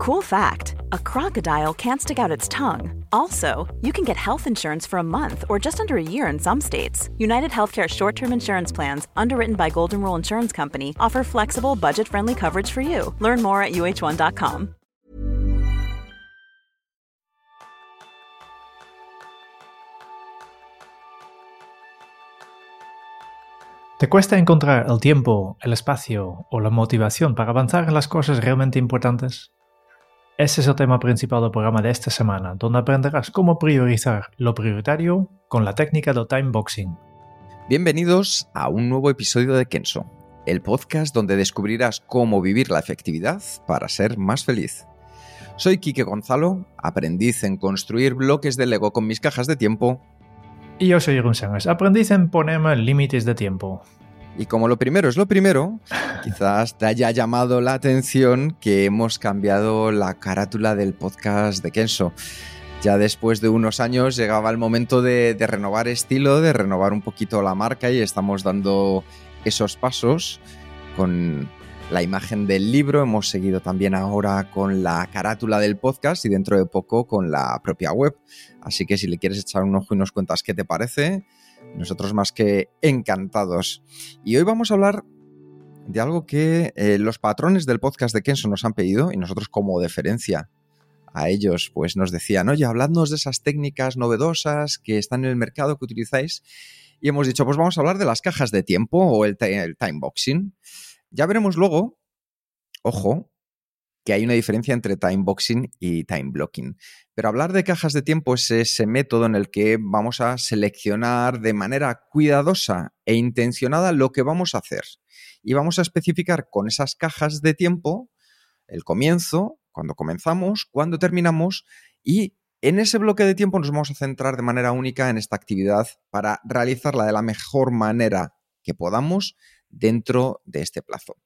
Cool fact a crocodile can't stick out its tongue. Also, you can get health insurance for a month or just under a year in some states. United Healthcare short term insurance plans, underwritten by Golden Rule Insurance Company, offer flexible, budget friendly coverage for you. Learn more at uh1.com. ¿Te cuesta encontrar el tiempo, el espacio o la motivación para avanzar en las cosas realmente importantes? Ese es el tema principal del programa de esta semana, donde aprenderás cómo priorizar lo prioritario con la técnica del time boxing. Bienvenidos a un nuevo episodio de Kenso, el podcast donde descubrirás cómo vivir la efectividad para ser más feliz. Soy Quique Gonzalo, aprendiz en construir bloques de Lego con mis cajas de tiempo. Y yo soy Jeroen aprendiz en ponerme límites de tiempo. Y como lo primero es lo primero, quizás te haya llamado la atención que hemos cambiado la carátula del podcast de Kenso. Ya después de unos años llegaba el momento de, renovar estilo, de renovar un poquito la marca y estamos dando esos pasos con la imagen del libro. Hemos seguido también ahora con la carátula del podcast y dentro de poco con la propia web. Así que si le quieres echar un ojo y nos cuentas qué te parece, nosotros más que encantados. Y hoy vamos a hablar de algo que eh, los patrones del podcast de Kenzo nos han pedido y nosotros como deferencia a ellos pues nos decían, oye, habladnos de esas técnicas novedosas que están en el mercado que utilizáis. Y hemos dicho, pues vamos a hablar de las cajas de tiempo o el, el time boxing. Ya veremos luego, ojo, hay una diferencia entre time boxing y time blocking. Pero hablar de cajas de tiempo es ese método en el que vamos a seleccionar de manera cuidadosa e intencionada lo que vamos a hacer. Y vamos a especificar con esas cajas de tiempo el comienzo, cuando comenzamos, cuando terminamos y en ese bloque de tiempo nos vamos a centrar de manera única en esta actividad para realizarla de la mejor manera que podamos dentro de este plazo.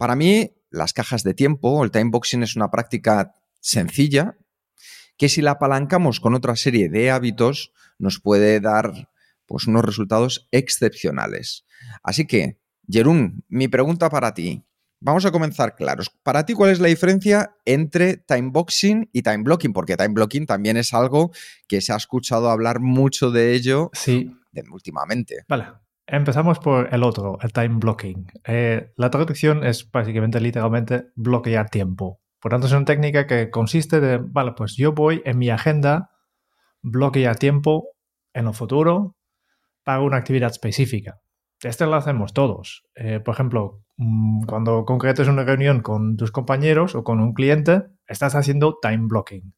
Para mí, las cajas de tiempo, el time boxing es una práctica sencilla que si la apalancamos con otra serie de hábitos nos puede dar pues, unos resultados excepcionales. Así que, Jerún, mi pregunta para ti. Vamos a comenzar claros. Para ti, ¿cuál es la diferencia entre time boxing y time blocking? Porque time blocking también es algo que se ha escuchado hablar mucho de ello sí. últimamente. Vale. Empezamos por el otro, el time blocking. Eh, la traducción es básicamente, literalmente, bloquear tiempo. Por tanto, es una técnica que consiste de, vale, pues yo voy en mi agenda, bloquear tiempo en el futuro para una actividad específica. Esto lo hacemos todos. Eh, por ejemplo, mm, cuando concretas una reunión con tus compañeros o con un cliente, estás haciendo time blocking.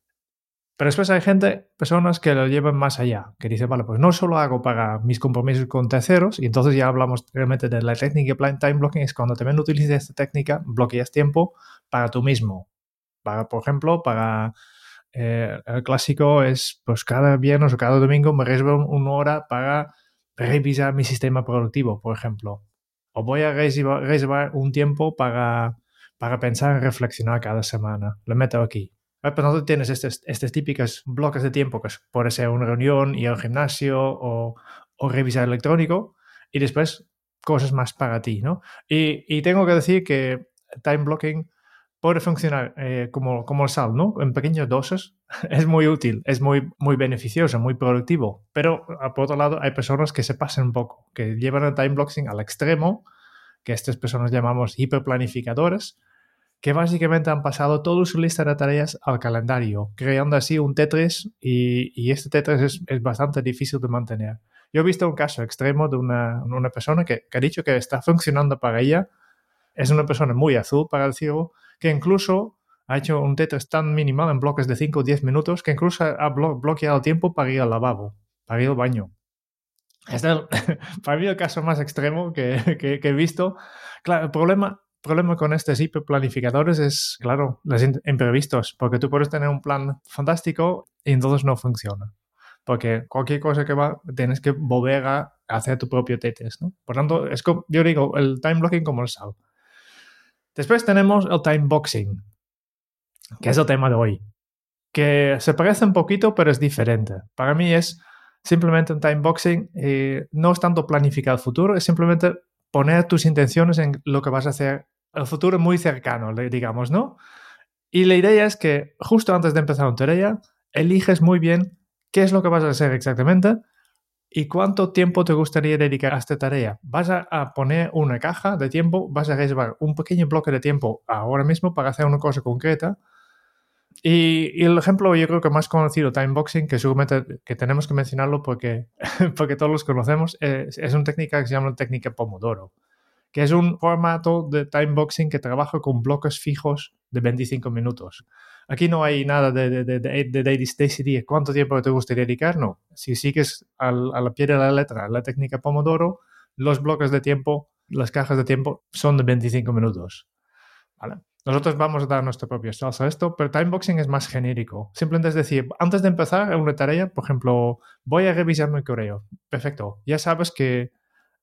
Pero después hay gente, personas que lo llevan más allá, que dicen, vale, pues no solo hago para mis compromisos con terceros, y entonces ya hablamos realmente de la técnica plan time blocking, es cuando también utilizas esta técnica, bloqueas tiempo para tú mismo. Para, por ejemplo, para eh, el clásico es, pues cada viernes o cada domingo me reservo una hora para revisar mi sistema productivo, por ejemplo. O voy a reservar, un tiempo para, para pensar y reflexionar cada semana. Lo meto aquí pero no tienes estos, estos típicos bloques de tiempo, que puede ser una reunión, ir al gimnasio o, o revisar electrónico, y después cosas más para ti, ¿no? Y, y tengo que decir que time blocking puede funcionar eh, como, como el sal, ¿no? En pequeñas dosis es muy útil, es muy, muy beneficioso, muy productivo. Pero por otro lado, hay personas que se pasan un poco, que llevan el time blocking al extremo, que estas personas llamamos hiperplanificadores, que básicamente han pasado toda su lista de tareas al calendario, creando así un Tetris y, este Tetris es, bastante difícil de mantener. Yo he visto un caso extremo de una, persona que, ha dicho que está funcionando para ella, es una persona muy azul para el ciego, que incluso ha hecho un Tetris tan minimal en bloques de 5 o 10 minutos que incluso ha bloqueado tiempo para ir al lavabo, para ir al baño. Este es para mí el caso más extremo que, que he visto. Claro, el problema problema con estos hiperplanificadores es, claro, los imprevistos, porque tú puedes tener un plan fantástico y entonces no funciona. Porque cualquier cosa que va, tienes que volver a hacer tu propio Tetris, ¿no? Por tanto, es como, yo digo, el time blocking como el sal. Después tenemos el time boxing, que es el tema de hoy, que se parece un poquito, pero es diferente. Para mí es simplemente un time boxing, y no es tanto planificar el futuro, es simplemente poner tus intenciones en lo que vas a hacer el futuro muy cercano, digamos, ¿no? Y la idea es que justo antes de empezar una tarea, eliges muy bien qué es lo que vas a hacer exactamente y cuánto tiempo te gustaría dedicar a esta tarea. Vas a, poner una caja de tiempo, vas a reservar un pequeño bloque de tiempo ahora mismo para hacer una cosa concreta. Y, el ejemplo yo creo que más conocido, timeboxing, que seguramente que tenemos que mencionarlo porque, porque todos los conocemos, es, es una técnica que se llama técnica Pomodoro que es un formato de timeboxing que trabaja con bloques fijos de 25 minutos. Aquí no hay nada de, de, de, decidir cuánto tiempo te gustaría dedicar, no. Si sigues a la pie de la letra la técnica Pomodoro, los bloques de tiempo, las cajas de tiempo son de 25 minutos. Nosotros vamos a dar nuestra propia salsa a esto, pero timeboxing es más genérico. Simplemente es decir, antes de empezar una tarea, por ejemplo, voy a revisar mi correo. Perfecto. Ya sabes que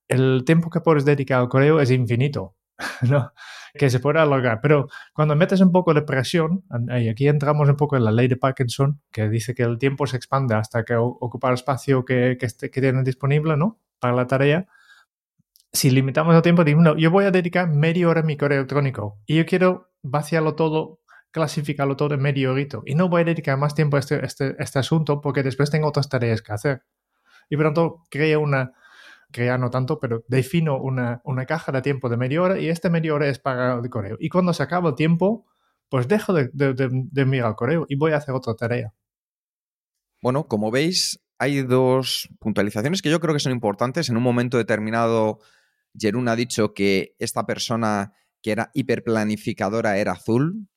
el tiempo que puedes dedicar al correo es infinito, ¿no? que se puede alargar. Pero cuando metes un poco de presión, y aquí entramos un poco en la ley de Parkinson, que dice que el tiempo se expande hasta que ocupa el espacio que, que, que tienen disponible ¿no? para la tarea. Si limitamos el tiempo, digo, no, yo voy a dedicar media hora a mi correo electrónico y yo quiero vaciarlo todo, clasificarlo todo en medio horito y no voy a dedicar más tiempo a este, este, este asunto porque después tengo otras tareas que hacer. Y pronto crea una, que ya no tanto, pero defino una, caja de tiempo de media hora y este media hora es para el correo. Y cuando se acaba el tiempo, pues dejo de, de, mirar el correo y voy a hacer otra tarea. Bueno, como veis, hay dos puntualizaciones que yo creo que son importantes. En un momento determinado, Jerún ha dicho que esta persona que era hiperplanificadora era azul.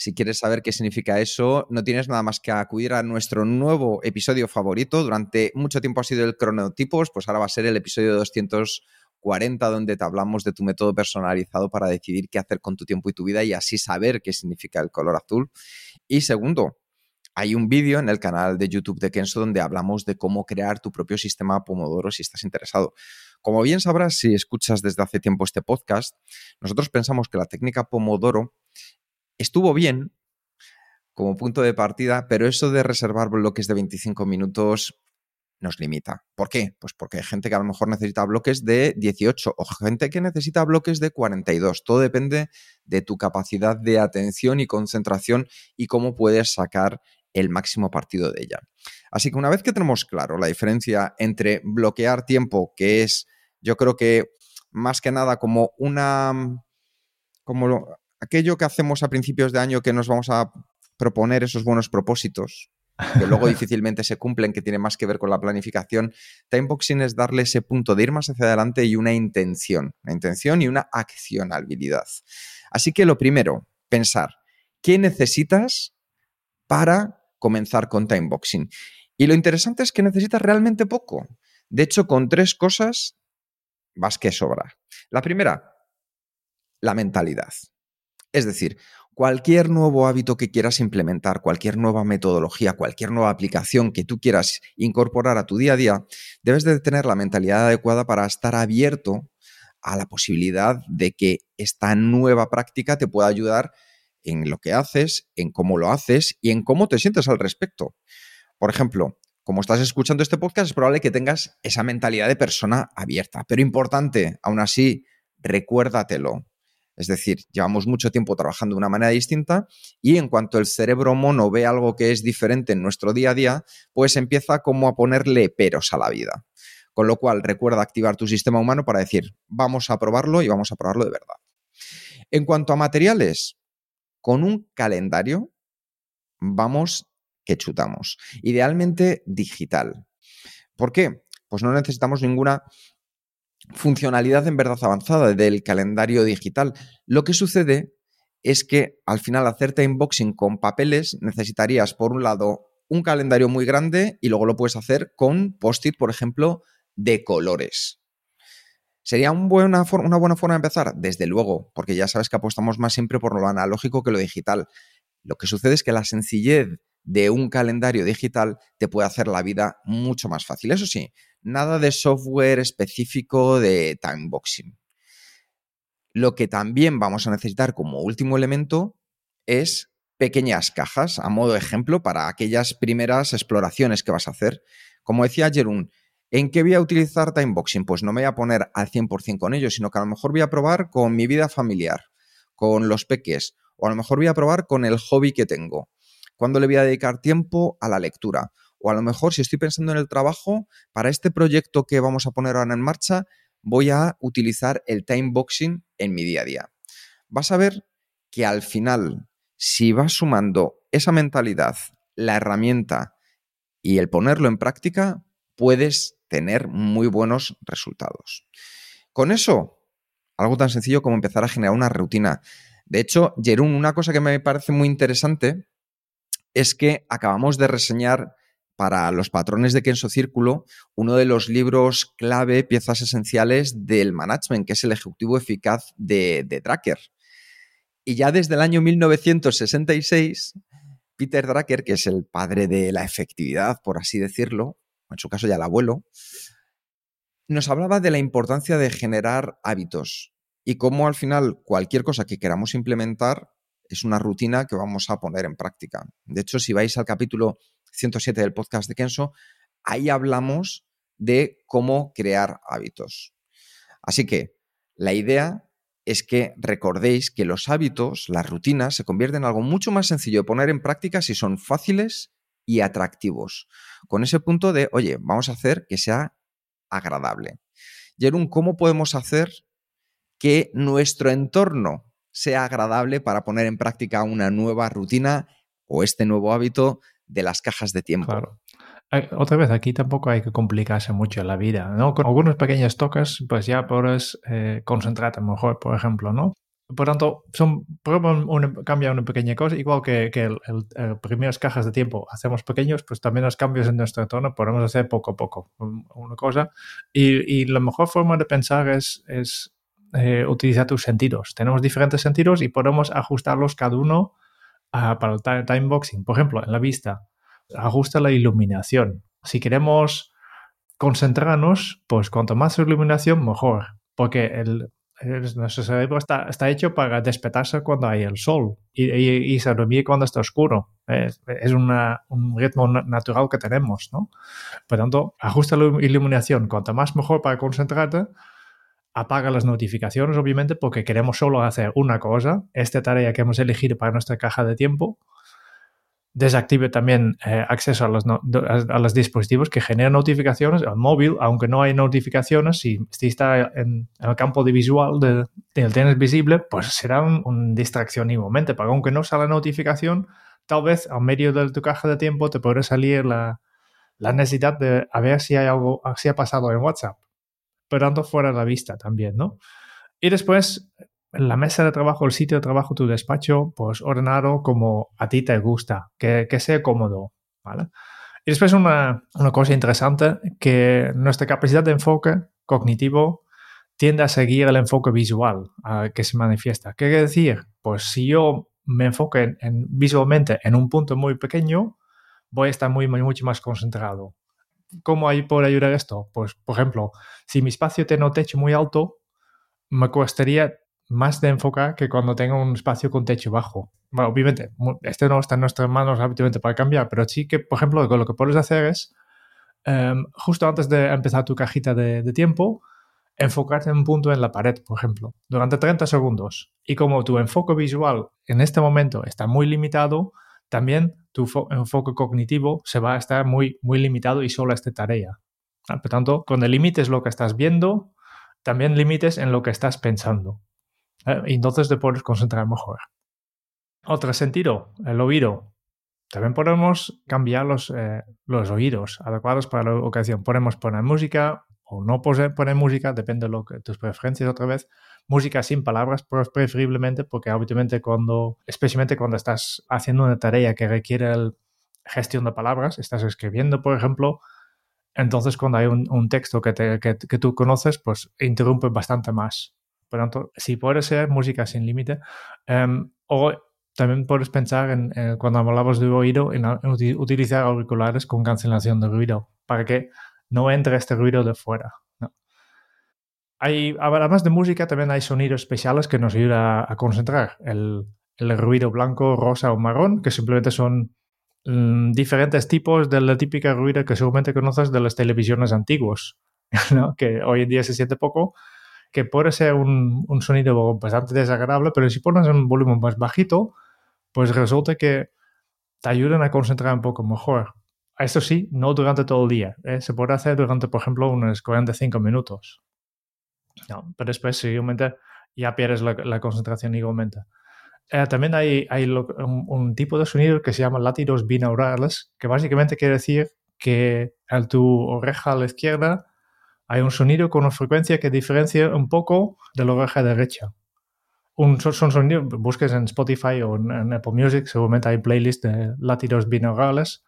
Si quieres saber qué significa eso, no tienes nada más que acudir a nuestro nuevo episodio favorito. Durante mucho tiempo ha sido el cronotipos, pues ahora va a ser el episodio 240 donde te hablamos de tu método personalizado para decidir qué hacer con tu tiempo y tu vida y así saber qué significa el color azul. Y segundo, hay un vídeo en el canal de YouTube de Kenso donde hablamos de cómo crear tu propio sistema Pomodoro si estás interesado. Como bien sabrás si escuchas desde hace tiempo este podcast, nosotros pensamos que la técnica Pomodoro estuvo bien como punto de partida, pero eso de reservar bloques de 25 minutos nos limita. ¿Por qué? Pues porque hay gente que a lo mejor necesita bloques de 18 o gente que necesita bloques de 42. Todo depende de tu capacidad de atención y concentración y cómo puedes sacar el máximo partido de ella. Así que una vez que tenemos claro la diferencia entre bloquear tiempo, que es yo creo que más que nada como una como aquello que hacemos a principios de año que nos vamos a proponer esos buenos propósitos, que luego difícilmente se cumplen, que tiene más que ver con la planificación, timeboxing es darle ese punto de ir más hacia adelante y una intención, una intención y una accionabilidad. Así que lo primero, pensar, ¿qué necesitas para comenzar con timeboxing? Y lo interesante es que necesitas realmente poco. De hecho, con tres cosas vas que sobra. La primera, la mentalidad. Es decir, cualquier nuevo hábito que quieras implementar, cualquier nueva metodología, cualquier nueva aplicación que tú quieras incorporar a tu día a día, debes de tener la mentalidad adecuada para estar abierto a la posibilidad de que esta nueva práctica te pueda ayudar en lo que haces, en cómo lo haces y en cómo te sientes al respecto. Por ejemplo, como estás escuchando este podcast, es probable que tengas esa mentalidad de persona abierta, pero importante, aún así, recuérdatelo. Es decir, llevamos mucho tiempo trabajando de una manera distinta y en cuanto el cerebro mono ve algo que es diferente en nuestro día a día, pues empieza como a ponerle peros a la vida. Con lo cual, recuerda activar tu sistema humano para decir, vamos a probarlo y vamos a probarlo de verdad. En cuanto a materiales, con un calendario vamos que chutamos. Idealmente digital. ¿Por qué? Pues no necesitamos ninguna funcionalidad en verdad avanzada del calendario digital. Lo que sucede es que al final hacerte unboxing con papeles necesitarías, por un lado, un calendario muy grande y luego lo puedes hacer con post-it, por ejemplo, de colores. ¿Sería una buena forma de empezar? Desde luego, porque ya sabes que apostamos más siempre por lo analógico que lo digital. Lo que sucede es que la sencillez de un calendario digital te puede hacer la vida mucho más fácil. Eso sí, nada de software específico de timeboxing. Lo que también vamos a necesitar como último elemento es pequeñas cajas, a modo de ejemplo, para aquellas primeras exploraciones que vas a hacer. Como decía Jerún, ¿en qué voy a utilizar timeboxing? Pues no me voy a poner al 100% con ello, sino que a lo mejor voy a probar con mi vida familiar, con los peques O a lo mejor voy a probar con el hobby que tengo. ¿Cuándo le voy a dedicar tiempo a la lectura? O a lo mejor si estoy pensando en el trabajo, para este proyecto que vamos a poner ahora en marcha, voy a utilizar el time boxing en mi día a día. Vas a ver que al final, si vas sumando esa mentalidad, la herramienta y el ponerlo en práctica, puedes tener muy buenos resultados. Con eso, algo tan sencillo como empezar a generar una rutina. De hecho, Jerún, una cosa que me parece muy interesante es que acabamos de reseñar para los patrones de Kenso Círculo uno de los libros clave, piezas esenciales del management, que es el Ejecutivo Eficaz de, de Tracker. Y ya desde el año 1966, Peter Drucker, que es el padre de la efectividad, por así decirlo, en su caso ya el abuelo, nos hablaba de la importancia de generar hábitos y cómo al final cualquier cosa que queramos implementar es una rutina que vamos a poner en práctica. De hecho, si vais al capítulo 107 del podcast de Kenso, ahí hablamos de cómo crear hábitos. Así que la idea es que recordéis que los hábitos, las rutinas, se convierten en algo mucho más sencillo de poner en práctica si son fáciles y atractivos. Con ese punto de, oye, vamos a hacer que sea agradable. Jerún, ¿cómo podemos hacer que nuestro entorno sea agradable para poner en práctica una nueva rutina o este nuevo hábito de las cajas de tiempo? Claro. Otra vez, aquí tampoco hay que complicarse mucho la vida, ¿no? Con algunos pequeños toques, pues ya puedes eh, concentrarte mejor, por ejemplo, ¿no? Por tanto, son, una, cambia una pequeña cosa, igual que, que el, primeras cajas de tiempo hacemos pequeños, pues también los cambios en nuestro entorno podemos hacer poco a poco una cosa. Y, y la mejor forma de pensar es, es eh, utilizar tus sentidos. Tenemos diferentes sentidos y podemos ajustarlos cada uno uh, para el time boxing. Por ejemplo, en la vista, ajusta la iluminación. Si queremos concentrarnos, pues cuanto más iluminación, mejor. Porque el, nuestro cerebro está, está, hecho para despertarse cuando hay el sol y, y, se dormir cuando está oscuro. Es, un ritmo natural que tenemos, ¿no? Por tanto, ajusta la iluminación. Cuanto más mejor para concentrarte. Apaga las notificaciones, obviamente, porque queremos solo hacer una cosa, esta tarea que hemos elegido para nuestra caja de tiempo, desactive también eh, acceso a los, dispositivos que generan notificaciones, al móvil, aunque no hay notificaciones, si, está en, el campo de visual de, del tenis visible, pues será una un distracción igualmente, porque aunque no sale notificación, tal vez al medio de tu caja de tiempo te podrá salir la, necesidad de ver si hay algo, si ha pasado en WhatsApp, pero tanto fuera de la vista también, ¿no? Y después la mesa de trabajo, el sitio de trabajo, tu despacho, pues ordenado como a ti te gusta, que, que sea cómodo, ¿vale? Y después una, una, cosa interesante, que nuestra capacidad de enfoque cognitivo tiende a seguir el enfoque visual que se manifiesta. ¿Qué quiere decir? Pues si yo me enfoque en, visualmente en un punto muy pequeño, voy a estar muy, muy, mucho más concentrado. ¿Cómo hay por ayudar esto? Pues, por ejemplo, si mi espacio tiene un techo muy alto, me costaría más de enfocar que cuando tengo un espacio con techo bajo. Obviamente, este no está en nuestras manos habitualmente para cambiar, pero sí que, por ejemplo, lo que puedes hacer es, em, justo antes de empezar tu cajita de, tiempo, enfocarte en un punto en la pared, por ejemplo, durante 30 segundos. Y como tu enfoque visual en este momento está muy limitado, también tu enfoque cognitivo se va a estar muy, muy limitado y solo a esta tarea. Ah, por tanto, cuando limites lo que estás viendo, también limites en lo que estás pensando. Eh, y entonces te puedes concentrar mejor. Otro sentido, el oído. También podemos cambiar los, eh, los oídos adecuados para la ocasión. Podemos poner música o no poner música, depende de lo que, tus preferencias otra vez. Música sin palabras, preferiblemente, porque habitualmente cuando, especialmente cuando estás haciendo una tarea que requiere gestión de palabras, estás escribiendo, por ejemplo, entonces cuando hay un, texto que, que, tú conoces, pues interrumpe bastante más. Por tanto, si puede ser música sin límite, em, o también puedes pensar en, cuando hablamos de oído, en, utilizar auriculares con cancelación de ruido, para que no entre este ruido de fuera. Hay, además de música, también hay sonidos especiales que nos ayudan a, concentrar. El, ruido blanco, rosa o marrón, que simplemente son mm, diferentes tipos de la típica ruido que seguramente conoces de las televisiones antiguas, que hoy en día se siente poco, que puede ser un, un sonido bastante desagradable, pero si pones un volumen más bajito, pues resulta que te ayudan a concentrar un poco mejor. Esto sí, no durante todo el día. ¿eh? Se puede hacer durante, por ejemplo, unos 45 minutos. pero después, seguidamente, ya pierdes la, concentración igualmente. Eh, también hay, hay un, tipo de sonido que se llama latidos binaurales, que básicamente quiere decir que en tu oreja a la izquierda hay un sonido con una frecuencia que diferencia un poco de la oreja derecha. Un, son sonidos, busques en Spotify o en, Apple Music, seguramente hay playlists de latidos binaurales.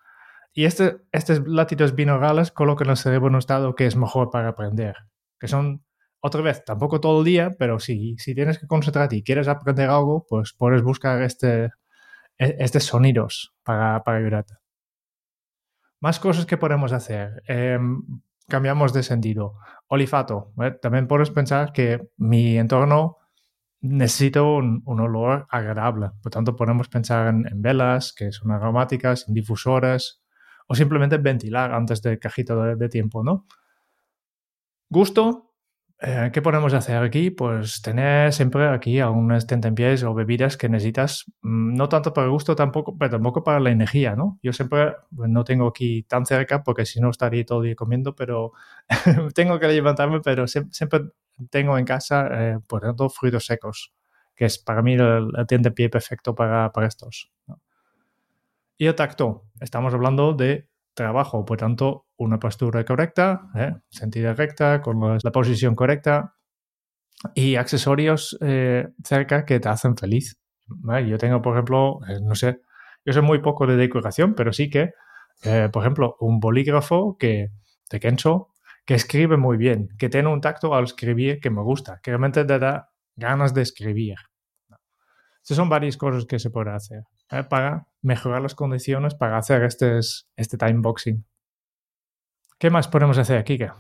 Y este, estos latidos binaurales colocan el cerebro en un estado que es mejor para aprender. Que son, otra vez, tampoco todo el día, pero si, si tienes que concentrarte y quieres aprender algo, pues puedes buscar este, e, estos sonidos para, para ayudarte. Más cosas que podemos hacer. Em, cambiamos de sentido. Olfato. ¿eh? También puedes pensar que mi entorno necesita un, olor agradable. Por tanto, podemos pensar en, velas, que son aromáticas, en difusores, o simplemente ventilar antes del cajito de, tiempo, ¿no? Gusto. Eh, ¿Qué podemos hacer aquí? Pues tener siempre aquí algunas tentempiés o bebidas que necesitas, mm, no tanto para el gusto tampoco, pero tampoco para la energía, ¿no? Yo siempre pues, no tengo aquí tan cerca porque si no estaría todo el día comiendo, pero tengo que levantarme, pero siempre tengo en casa, eh, por ejemplo, frutos secos, que es para mí el, el pie perfecto para, para estos. Y el tacto, estamos hablando de trabajo. Por tanto, una postura correcta, ¿eh? sentida recta, con la, posición correcta y accesorios eh, cerca que te hacen feliz. Yo tengo, por ejemplo, eh, no sé, yo sé muy poco de decoración, pero sí que, por ejemplo, un bolígrafo que, de Kenzo que escribe muy bien, que tiene un tacto al escribir que me gusta, que realmente te da ganas de escribir. Estas son varias cosas que se puede hacer para mejorar las condiciones para hacer este, time boxing. ¿Qué más podemos hacer, Kike?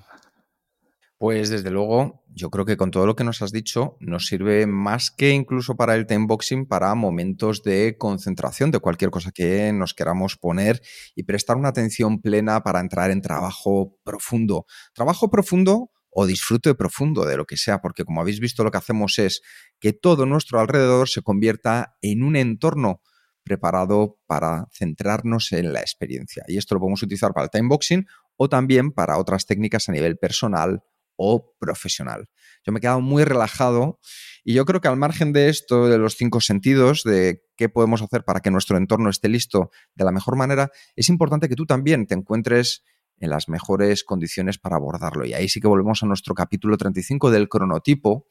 Pues desde luego, yo creo que con todo lo que nos has dicho, nos sirve más que incluso para el time boxing, para momentos de concentración de cualquier cosa que nos queramos poner y prestar una atención plena para entrar en trabajo profundo. Trabajo profundo o disfrute profundo de lo que sea, porque como habéis visto lo que hacemos es que todo nuestro alrededor se convierta en un entorno preparado para centrarnos en la experiencia. Y esto lo podemos utilizar para el timeboxing o también para otras técnicas a nivel personal o profesional. Yo me he quedado muy relajado y yo creo que al margen de esto, de los cinco sentidos, de qué podemos hacer para que nuestro entorno esté listo de la mejor manera, es importante que tú también te encuentres en las mejores condiciones para abordarlo. Y ahí sí que volvemos a nuestro capítulo 35 del cronotipo.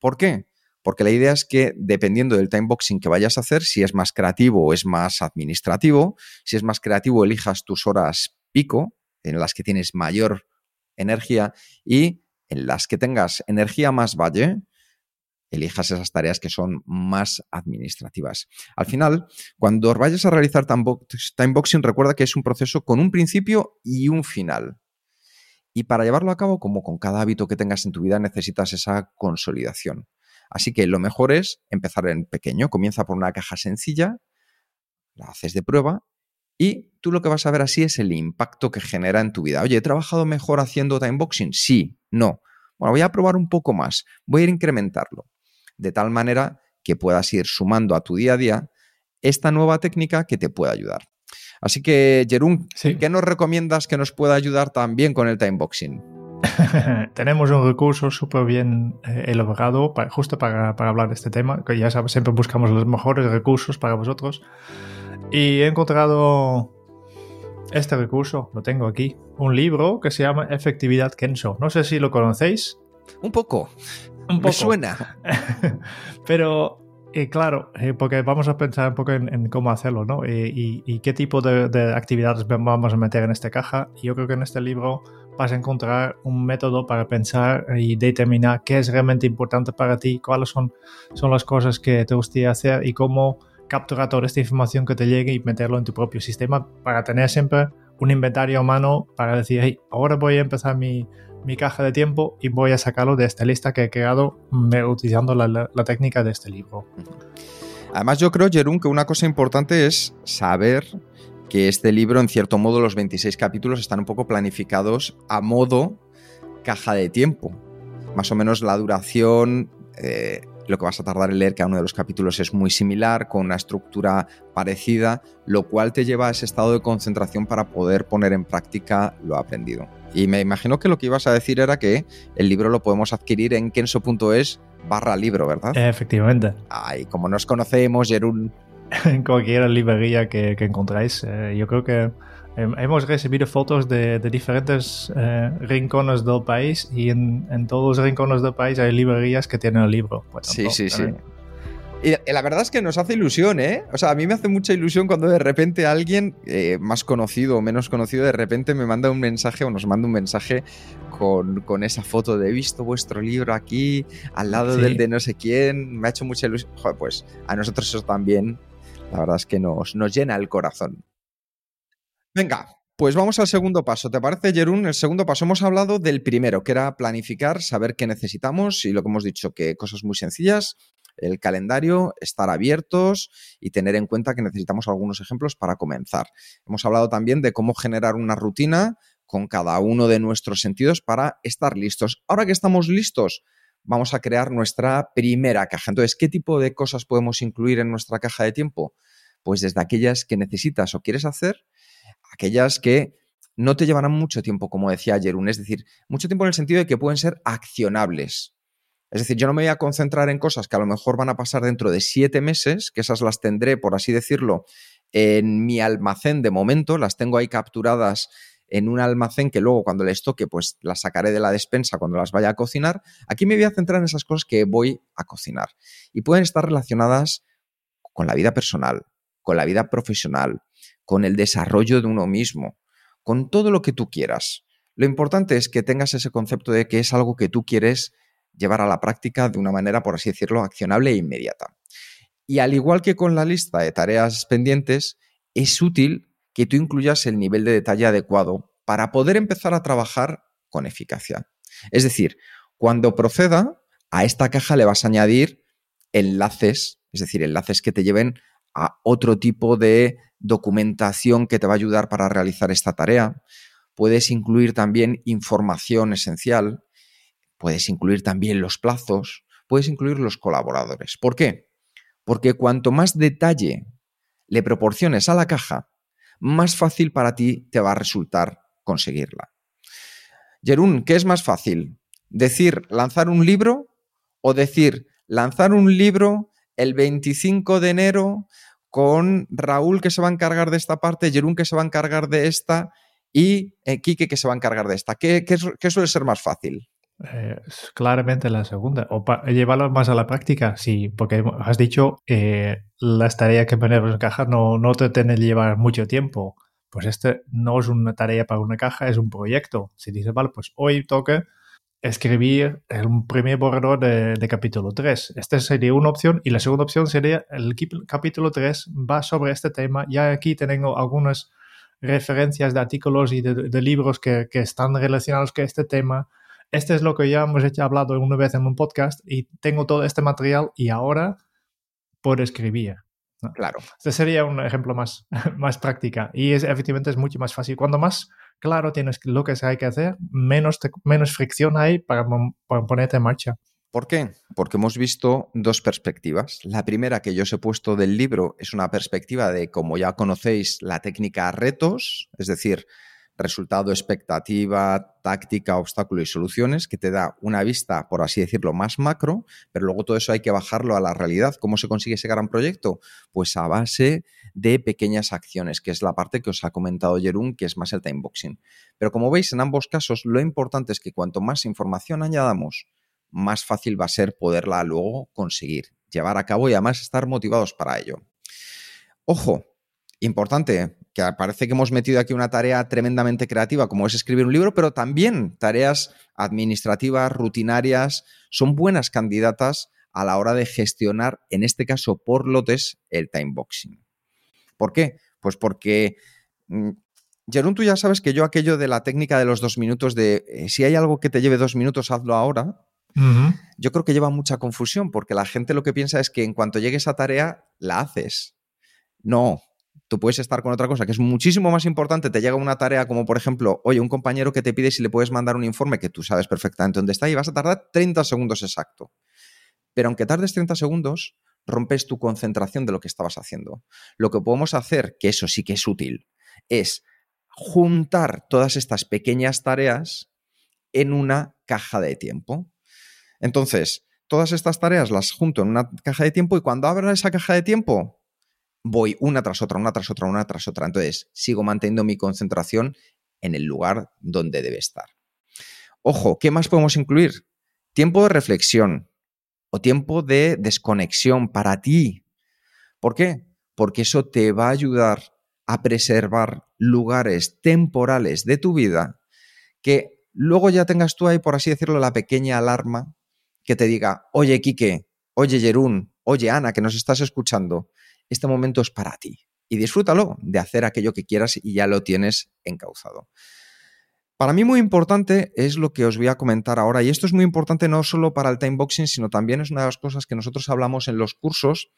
¿Por qué? Porque la idea es que dependiendo del timeboxing que vayas a hacer, si es más creativo o es más administrativo, si es más creativo elijas tus horas pico, en las que tienes mayor energía, y en las que tengas energía más valle, elijas esas tareas que son más administrativas. Al final, cuando vayas a realizar timeboxing, recuerda que es un proceso con un principio y un final. Y para llevarlo a cabo, como con cada hábito que tengas en tu vida, necesitas esa consolidación. Así que lo mejor es empezar en pequeño. Comienza por una caja sencilla, la haces de prueba y tú lo que vas a ver así es el impacto que genera en tu vida. Oye, ¿he trabajado mejor haciendo timeboxing? Sí, no. Bueno, voy a probar un poco más, voy a ir incrementarlo, de tal manera que puedas ir sumando a tu día a día esta nueva técnica que te pueda ayudar. Así que, Jerún, ¿qué nos recomiendas que nos pueda ayudar también con el timeboxing? Tenemos un recurso súper bien eh, elaborado justo para, hablar de este tema, que ya sabes, siempre buscamos los mejores recursos para vosotros. Y he encontrado este recurso, lo tengo aquí, un libro que se llama Efectividad Kenso. No sé si lo conocéis. Un poco. Un poco. Me suena. Pero eh, claro, eh, porque vamos a pensar un poco en, cómo hacerlo, ¿no? Y, qué tipo de, de, actividades vamos a meter en esta caja. Y yo creo que en este libro vas a encontrar un método para pensar y determinar qué es realmente importante para ti, cuáles son, son las cosas que te gustaría hacer y cómo capturar toda esta información que te llegue y meterlo en tu propio sistema para tener siempre un inventario a mano para decir, hey, ahora voy a empezar mi, mi caja de tiempo y voy a sacarlo de esta lista que he creado utilizando la, la, técnica de este libro. Además, yo creo, Jerún, que una cosa importante es saber que este libro, en cierto modo, los 26 capítulos están un poco planificados a modo caja de tiempo. más o menos la duración, eh, lo que vas a tardar en leer cada uno de los capítulos es muy similar, con una estructura parecida, lo cual te lleva a ese estado de concentración para poder poner en práctica lo aprendido. Y me imagino que lo que ibas a decir era que el libro lo podemos adquirir en kenso.es barra libro, ¿verdad? Efectivamente. Ay, como nos conocemos, Jerún. En cualquier librería que, encontráis. Eh, yo creo que hemos recibido fotos de, diferentes eh, rincones del país y en, todos los rincones del país hay librerías que tienen el libro. sí, sí, sí. Y la verdad es que nos hace ilusión, ¿eh? O sea, a mí me hace mucha ilusión cuando de repente alguien eh, más conocido o menos conocido de repente me manda un mensaje o nos manda un mensaje con, esa foto de he visto vuestro libro aquí, al lado del de no sé quién, me ha hecho mucha ilusión. Joder, pues a nosotros eso también, la verdad es que nos, nos llena el corazón. Venga, pues vamos al segundo paso. ¿Te parece, Jerún? El segundo paso hemos hablado del primero, que era planificar, saber qué necesitamos y lo que hemos dicho, que cosas muy sencillas, el calendario, estar abiertos y tener en cuenta que necesitamos algunos ejemplos para comenzar. Hemos hablado también de cómo generar una rutina con cada uno de nuestros sentidos para estar listos. Ahora que estamos listos, vamos a crear nuestra primera caja. Entonces, ¿qué tipo de cosas podemos incluir en nuestra caja de tiempo? Pues desde aquellas que necesitas o quieres hacer aquellas que no te llevarán mucho tiempo, como decía Jerún, es decir, mucho tiempo en el sentido de que pueden ser accionables. Es decir, yo no me voy a concentrar en cosas que a lo mejor van a pasar dentro de siete meses, que esas las tendré, por así decirlo, en mi almacén de momento, las tengo ahí capturadas en un almacén que luego cuando les toque, pues las sacaré de la despensa cuando las vaya a cocinar. Aquí me voy a centrar en esas cosas que voy a cocinar. Y pueden estar relacionadas con la vida personal, con la vida profesional, con el desarrollo de uno mismo, con todo lo que tú quieras. Lo importante es que tengas ese concepto de que es algo que tú quieres llevar a la práctica de una manera, por así decirlo, accionable e inmediata. Y al igual que con la lista de tareas pendientes, es útil que tú incluyas el nivel de detalle adecuado para poder empezar a trabajar con eficacia. Es decir, cuando proceda, a esta caja le vas a añadir enlaces, es decir, enlaces que te lleven a otro tipo de documentación que te va a ayudar para realizar esta tarea. Puedes incluir también información esencial, puedes incluir también los plazos, puedes incluir los colaboradores. ¿Por qué? Porque cuanto más detalle le proporciones a la caja, más fácil para ti te va a resultar conseguirla. Jerún, ¿qué es más fácil? ¿Decir lanzar un libro o decir lanzar un libro el 25 de enero con Raúl que se va a encargar de esta parte, Jerún que se va a encargar de esta y eh, Quique que se va a encargar de esta. ¿Qué, suele ser más fácil? Eh, claramente la segunda. O llevarlo más a la práctica, sí, porque has dicho eh, las tareas que ponemos en caja no, no te tienen que llevar mucho tiempo. Pues este no es una tarea para una caja, es un proyecto. Si dices, vale, pues hoy toque escribir un primer borrador de, capítulo 3. Esta sería una opción y la segunda opción sería el capítulo 3 va sobre este tema. Ya aquí tengo algunas referencias de artículos y de, libros que, están relacionados con este tema. Este es lo que ya hemos hecho, hablado una vez en un podcast y tengo todo este material y ahora puedo escribir. Claro. Este sería un ejemplo más, más práctica y es, efectivamente es mucho más fácil. Cuando más claro tienes lo que hay que hacer, menos, menos fricción hay para, para ponerte en marcha. ¿Por qué? Porque hemos visto dos perspectivas. La primera que yo os he puesto del libro es una perspectiva de, como ya conocéis, la técnica retos, es decir, resultado, expectativa, táctica, obstáculo y soluciones, que te da una vista, por así decirlo, más macro, pero luego todo eso hay que bajarlo a la realidad. ¿Cómo se consigue ese gran proyecto? Pues a base de pequeñas acciones, que es la parte que os ha comentado Jerún, que es más el timeboxing. Pero como veis, en ambos casos, lo importante es que cuanto más información añadamos, más fácil va a ser poderla luego conseguir, llevar a cabo y además estar motivados para ello. Ojo, importante, que parece que hemos metido aquí una tarea tremendamente creativa como es escribir un libro, pero también tareas administrativas, rutinarias, son buenas candidatas a la hora de gestionar, en este caso por lotes, el timeboxing. ¿Por qué? Pues porque, mm, Jerón, tú ya sabes que yo aquello de la técnica de los dos minutos, de eh, si hay algo que te lleve dos minutos, hazlo ahora, yo creo que lleva mucha confusión porque la gente lo que piensa es que en cuanto llegue esa tarea, la haces. No, tú puedes estar con otra cosa que es muchísimo más importante, te llega una tarea como por ejemplo, oye, un compañero que te pide si le puedes mandar un informe que tú sabes perfectamente dónde está y vas a tardar 30 segundos exacto. Pero aunque tardes 30 segundos, rompes tu concentración de lo que estabas haciendo. Lo que podemos hacer, que eso sí que es útil, es juntar todas estas pequeñas tareas en una caja de tiempo. Entonces, todas estas tareas las junto en una caja de tiempo y cuando abra esa caja de tiempo, voy una tras otra, una tras otra, una tras otra. Entonces, sigo manteniendo mi concentración en el lugar donde debe estar. Ojo, ¿qué más podemos incluir? Tiempo de reflexión o tiempo de desconexión para ti. ¿Por qué? Porque eso te va a ayudar a preservar lugares temporales de tu vida que luego ya tengas tú ahí, por así decirlo, la pequeña alarma que te diga, oye, Quique, oye, Jerún, oye, Ana, que nos estás escuchando, este momento es para ti. Y disfrútalo de hacer aquello que quieras y ya lo tienes encauzado. Para mí muy importante es lo que os voy a comentar ahora, y esto es muy importante no solo para el timeboxing, sino también es una de las cosas que nosotros hablamos en los cursos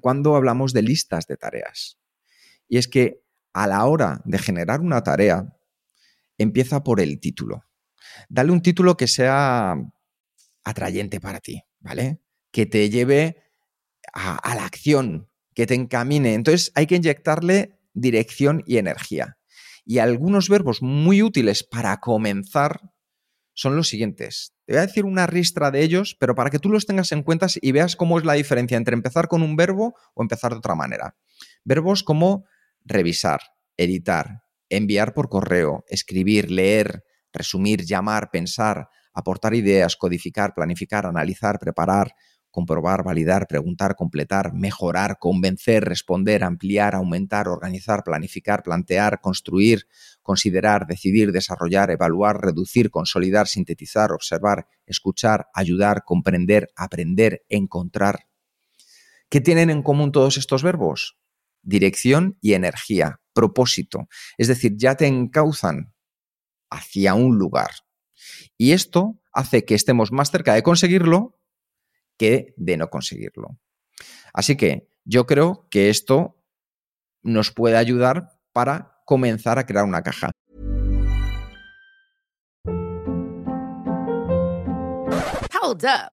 cuando hablamos de listas de tareas. Y es que a la hora de generar una tarea, empieza por el título. Dale un título que sea atrayente para ti, ¿vale? Que te lleve a, la acción, que te encamine. Entonces hay que inyectarle dirección y energía. Y algunos verbos muy útiles para comenzar son los siguientes. Te voy a decir una ristra de ellos, pero para que tú los tengas en cuenta y veas cómo es la diferencia entre empezar con un verbo o empezar de otra manera. Verbos como revisar, editar, enviar por correo, escribir, leer, resumir, llamar, pensar, aportar ideas, codificar, planificar, analizar, preparar, comprobar, validar, preguntar, completar, mejorar, convencer, responder, ampliar, aumentar, organizar, planificar, plantear, construir, considerar, decidir, desarrollar, evaluar, reducir, consolidar, sintetizar, observar, escuchar, ayudar, comprender, aprender, encontrar. ¿Qué tienen en común todos estos verbos? Dirección y energía, propósito. Es decir, ya te encauzan hacia un lugar. Y esto hace que estemos más cerca de conseguirlo que de no conseguirlo. Así que yo creo que esto nos puede ayudar para comenzar a crear una caja. Hold up.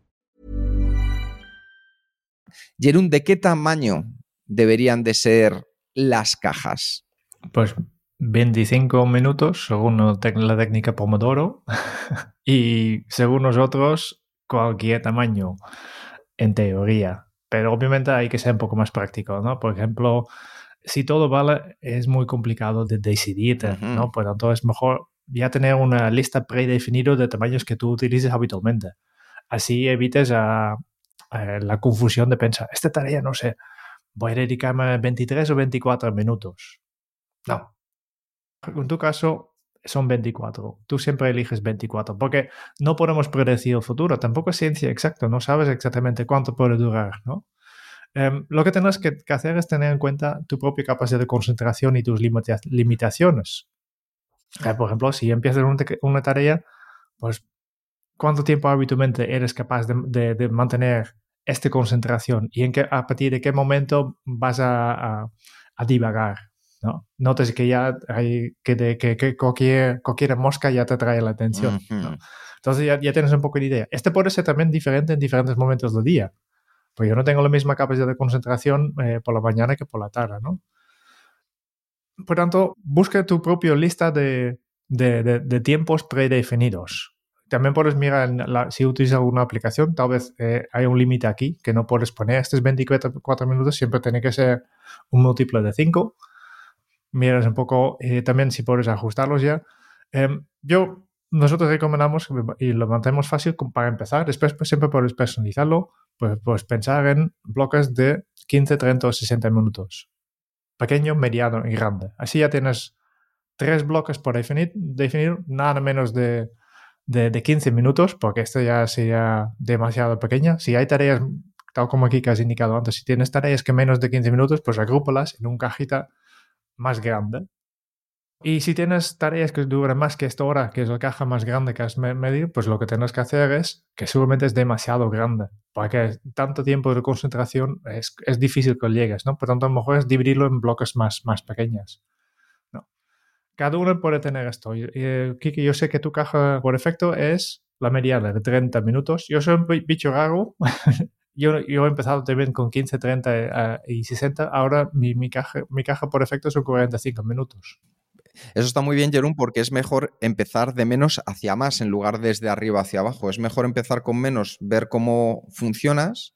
Jerún, ¿de qué tamaño deberían de ser las cajas? Pues 25 minutos, según la técnica Pomodoro, y según nosotros, cualquier tamaño, en teoría. Pero obviamente hay que ser un poco más práctico, ¿no? Por ejemplo, si todo vale, es muy complicado de decidir, ¿no? Por tanto, es mejor ya tener una lista predefinida de tamaños que tú utilices habitualmente. Así evites la confusión de pensar, esta tarea, no sé, voy a dedicarme 23 o 24 minutos. No. En tu caso, son 24. Tú siempre eliges 24, porque no podemos predecir el futuro, tampoco es ciencia exacta, no sabes exactamente cuánto puede durar, ¿no? Em, lo que tienes que, hacer es tener en cuenta tu propia capacidad de concentración y tus limitaciones. Eh, por ejemplo, si empiezas una, tarea, pues cuánto tiempo habitualmente eres capaz de, mantener esta concentración y en qué, a partir de qué momento vas a, divagar. ¿no? Notes que ya hay que, que, cualquier, cualquier, mosca ya te atrae la atención. Entonces ya, ya, tienes un poco de idea. Este puede ser también diferente en diferentes momentos del día. Pues yo no tengo la misma capacidad de concentración eh, por la mañana que por la tarde, ¿no? Por tanto, busca tu propia lista de, tiempos predefinidos. También puedes mirar si utilizas alguna aplicación, tal vez eh, hay un límite aquí que no puedes poner. Estos 24 minutos siempre tiene que ser un múltiplo de 5. Miras un poco eh, también si puedes ajustarlos ya. Em, yo, nosotros recomendamos y lo mantenemos fácil para empezar. Después pues, siempre puedes personalizarlo. Pues, pues pensar en bloques de 15, 30 o 60 minutos pequeño, mediano y grande. Así ya tienes tres bloques por definir, definir nada menos de, de, 15 minutos, porque esto ya sería demasiado pequeña. Si hay tareas, tal como aquí que has indicado antes, si tienes tareas que menos de 15 minutos, pues agrúpalas en un cajita más grande y si tienes tareas que duran más que esta hora, que es la caja más grande que has medido, pues lo que tienes que hacer es, que seguramente es demasiado grande, porque tanto tiempo de concentración es, es difícil que llegues, ¿no? Por tanto, a lo mejor es dividirlo en bloques más, más pequeños. Cada uno puede tener esto. Y, Kiki, yo sé que tu caja por efecto es la mediana de 30 minutos. Yo soy un bicho raro. yo, yo, he empezado también con 15, 30 eh, y 60. Ahora mi, mi, caja, mi caja por efecto son 45 minutos. Eso está muy bien, Jerón, porque es mejor empezar de menos hacia más en lugar desde arriba hacia abajo. Es mejor empezar con menos, ver cómo funcionas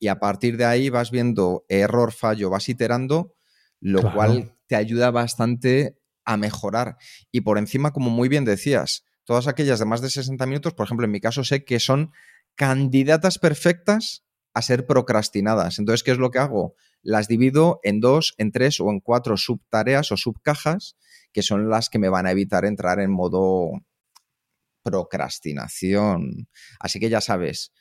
y a partir de ahí vas viendo error, fallo, vas iterando, lo cual te ayuda bastante a mejorar. Y por encima, como muy bien decías, todas aquellas de más de 60 minutos, por ejemplo, en mi caso sé que son candidatas perfectas a ser procrastinadas. Entonces, ¿qué es lo que hago? Las divido en dos, en tres o en cuatro subtareas o subcajas que son las que me van a evitar entrar en modo procrastinación. Así que ya sabes.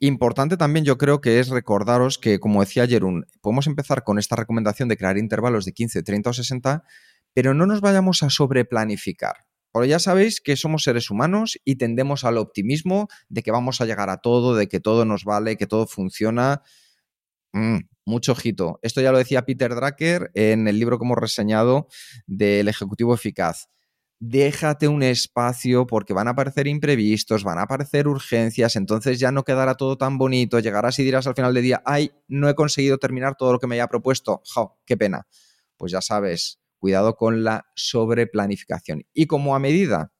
Importante también yo creo que es recordaros que, como decía Jerún, podemos empezar con esta recomendación de crear intervalos de 15, 30 o 60, pero no nos vayamos a sobreplanificar. Porque ya sabéis que somos seres humanos y tendemos al optimismo de que vamos a llegar a todo, de que todo nos vale, que todo funciona. Mm, mucho ojito. Esto ya lo decía Peter Drucker en el libro hemos reseñado del Ejecutivo Eficaz. Déjate un espacio porque van a aparecer imprevistos, van a aparecer urgencias, entonces ya no quedará todo tan bonito, llegarás y dirás al final del día, ay, no he conseguido terminar todo lo que me había propuesto, ¡jo, qué pena! Pues ya sabes, cuidado con la sobreplanificación. Y como a medida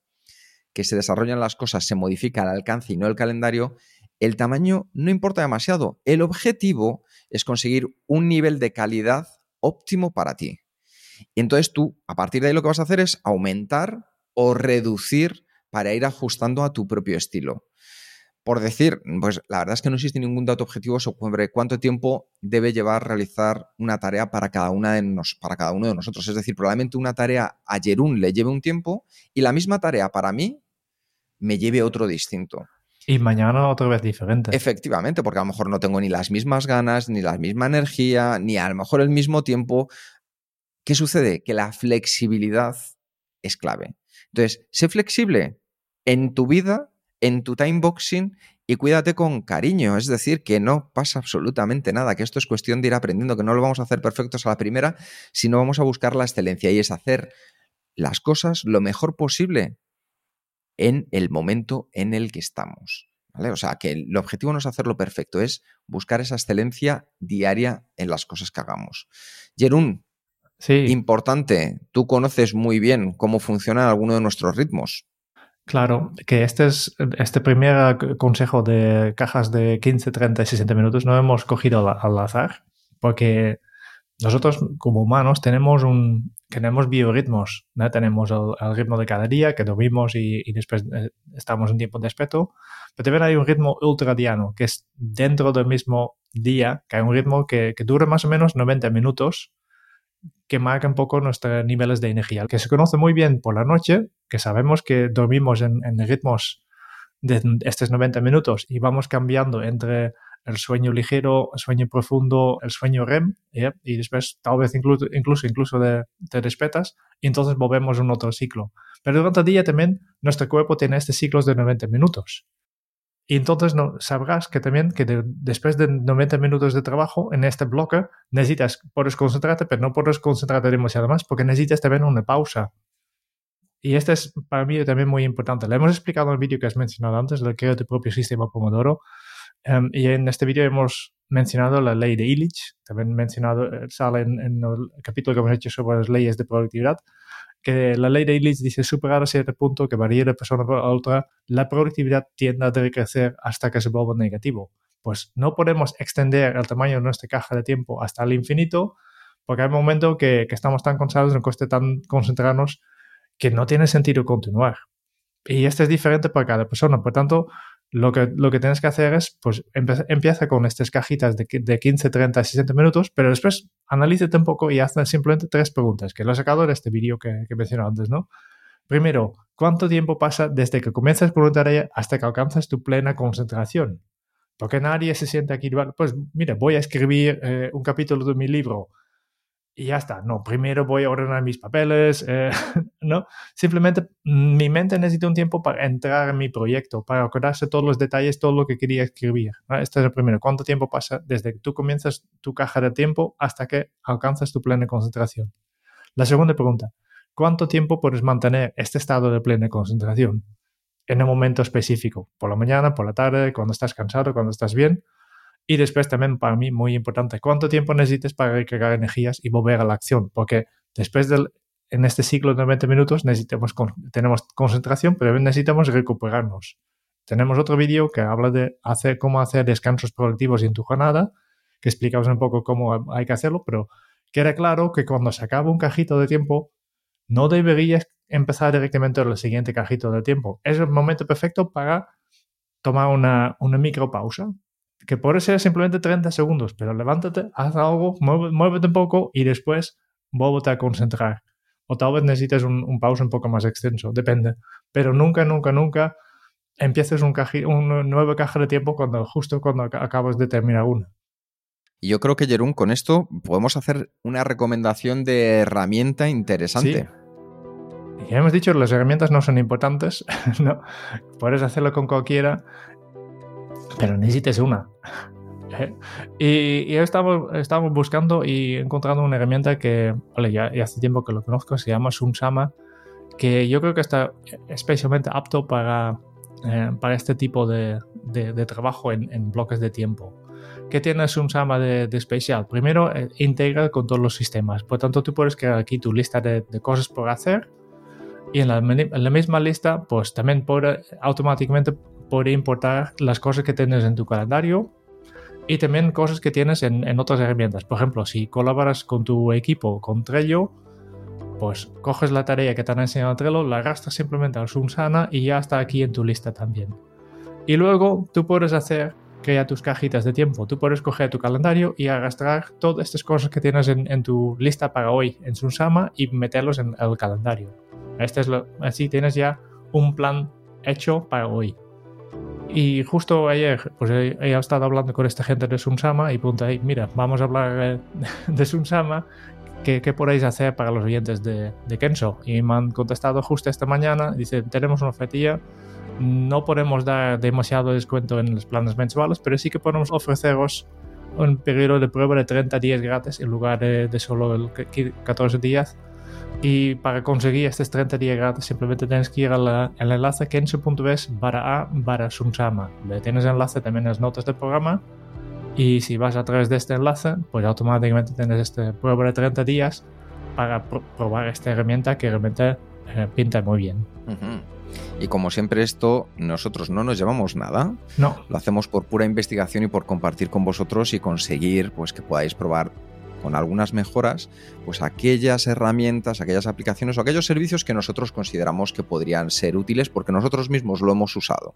que se desarrollan las cosas se modifica el alcance y no el calendario, el tamaño no importa demasiado. El objetivo es conseguir un nivel de calidad óptimo para ti. Y entonces tú, a partir de ahí, lo que vas a hacer es aumentar o reducir para ir ajustando a tu propio estilo. Por decir, pues la verdad es que no existe ningún dato objetivo sobre cuánto tiempo debe llevar realizar una tarea para cada, una de nos, para cada uno de nosotros. Es decir, probablemente una tarea a Jerún le lleve un tiempo y la misma tarea para mí me lleve otro distinto. Y mañana otra vez diferente. Efectivamente, porque a lo mejor no tengo ni las mismas ganas, ni la misma energía, ni a lo mejor el mismo tiempo. ¿Qué sucede? Que la flexibilidad es clave. Entonces, sé flexible en tu vida, en tu time boxing y cuídate con cariño. Es decir, que no pasa absolutamente nada, que esto es cuestión de ir aprendiendo, que no lo vamos a hacer perfectos a la primera, sino vamos a buscar la excelencia y es hacer las cosas lo mejor posible en el momento en el que estamos. ¿vale? O sea, que el objetivo no es hacerlo perfecto, es buscar esa excelencia diaria en las cosas que hagamos. Jerún, sí. importante, tú conoces muy bien cómo funcionan algunos de nuestros ritmos. Claro, que este es este primer consejo de cajas de 15, 30 y 60 minutos no hemos cogido al azar, porque nosotros como humanos tenemos un tenemos biorritmos, ¿no? tenemos el, ritmo de cada día que dormimos y, después eh, estamos un tiempo de desperto, pero también hay un ritmo ultradiano que es dentro del mismo día, que hay un ritmo que, que dura más o menos 90 minutos, que marca un poco nuestros niveles de energía, que se conoce muy bien por la noche, que sabemos que dormimos en, ritmos de estos 90 minutos y vamos cambiando entre el sueño ligero, el sueño profundo, el sueño REM, y después tal vez incluso, incluso, incluso de, te despertas y entonces volvemos a un otro ciclo. Pero durante el día también nuestro cuerpo tiene estos ciclos de 90 minutos. Y entonces no, sabrás que también que después de 90 minutos de trabajo en este bloque necesitas, puedes concentrarte, pero no puedes concentrarte demasiado más porque necesitas también una pausa. Y este es para mí también muy importante. Lo hemos explicado en el vídeo que has mencionado antes, el creo tu propio sistema Pomodoro Em, y en este vídeo hemos mencionado la ley de Illich, también mencionado, eh, sale en, en, el capítulo que hemos hecho sobre las leyes de productividad, que la ley de Illich dice superar a cierto punto que varía de persona a otra, la productividad tiende a decrecer hasta que se vuelva negativo. Pues no podemos extender el tamaño de nuestra caja de tiempo hasta el infinito, porque hay un momento que, que estamos tan cansados, nos cuesta tan concentrarnos, que no tiene sentido continuar. Y esto es diferente para cada persona. Por tanto, lo que, lo que tienes que hacer es, pues empieza con estas cajitas de, de 15, 30, 60 minutos, pero después analízate un poco y haz simplemente tres preguntas, que lo he sacado de este vídeo que, que mencioné antes, ¿no? Primero, ¿cuánto tiempo pasa desde que comienzas con una tarea hasta que alcanzas tu plena concentración? Porque nadie se siente aquí, pues mira, voy a escribir eh, un capítulo de mi libro y ya está. No, primero voy a ordenar mis papeles, eh, ¿no? Simplemente mi mente necesita un tiempo para entrar en mi proyecto, para acordarse todos los detalles, todo lo que quería escribir. Este es el primero. ¿Cuánto tiempo pasa desde que tú comienzas tu caja de tiempo hasta que alcanzas tu plena concentración? La segunda pregunta. ¿Cuánto tiempo puedes mantener este estado de plena concentración? En un momento específico, por la mañana, por la tarde, cuando estás cansado, cuando estás bien, y después también para mí muy importante, cuánto tiempo necesites para recargar energías y volver a la acción, porque después del, en este ciclo de 20 minutos necesitamos, tenemos concentración, pero necesitamos recuperarnos. Tenemos otro vídeo que habla de hacer, cómo hacer descansos productivos en tu jornada, que explicamos un poco cómo hay que hacerlo, pero queda claro que cuando se acaba un cajito de tiempo, no deberías empezar directamente el siguiente cajito de tiempo. Es el momento perfecto para tomar una, una micropausa, que puede ser simplemente 30 segundos, pero levántate, haz algo, muévete un poco y después vuélvete a concentrar. O tal vez necesites un, un pausa un poco más extenso, depende. Pero nunca, nunca, nunca empieces un, un nuevo caja de tiempo cuando, justo cuando acabas de terminar una. Y yo creo que, Jerún, con esto podemos hacer una recomendación de herramienta interesante. Sí. Ya hemos dicho, las herramientas no son importantes, ¿no? Puedes hacerlo con cualquiera pero necesites una. ¿Eh? Y, y estamos, estamos buscando y encontrando una herramienta que, vale, ya, ya, hace tiempo que lo conozco, se llama SumSama, que yo creo que está especialmente apto para, eh, para este tipo de, de, de trabajo en, en, bloques de tiempo. ¿Qué tiene SumSama de, de especial? Primero, eh, integra con todos los sistemas. Por tanto, tú puedes crear aquí tu lista de, de cosas por hacer y en la, en la, misma lista, pues también puede automáticamente puede importar las cosas que tienes en tu calendario y también cosas que tienes en, en, otras herramientas. Por ejemplo, si colaboras con tu equipo con Trello, pues coges la tarea que te han enseñado Trello, la arrastras simplemente al Sunsana y ya está aquí en tu lista también. Y luego tú puedes hacer crea tus cajitas de tiempo. Tú puedes coger tu calendario y arrastrar todas estas cosas que tienes en, en tu lista para hoy en Sunsama y meterlos en el calendario. Este es lo, así tienes ya un plan hecho para hoy. Y justo ayer, pues he, he, estado hablando con esta gente de Sunsama y punto ahí, mira, vamos a hablar de Sunsama, ¿qué, ¿qué, podéis hacer para los oyentes de, de, Kenso? Y me han contestado justo esta mañana, dice, tenemos una ofertilla, no podemos dar demasiado descuento en los planes mensuales, pero sí que podemos ofreceros un periodo de prueba de 30 días gratis en lugar de, de solo 14 días y para conseguir estos 30 días gratis simplemente tienes que ir al enlace kenso.es barra a barra sumsama. Le tienes el enlace también en las notas del programa y si vas a través de este enlace pues automáticamente tienes este prueba de 30 días para pr probar esta herramienta que realmente eh, pinta muy bien. Uh -huh. Y como siempre esto, nosotros no nos llevamos nada. No. Lo hacemos por pura investigación y por compartir con vosotros y conseguir pues que podáis probar con algunas mejoras, pues aquellas herramientas, aquellas aplicaciones o aquellos servicios que nosotros consideramos que podrían ser útiles porque nosotros mismos lo hemos usado.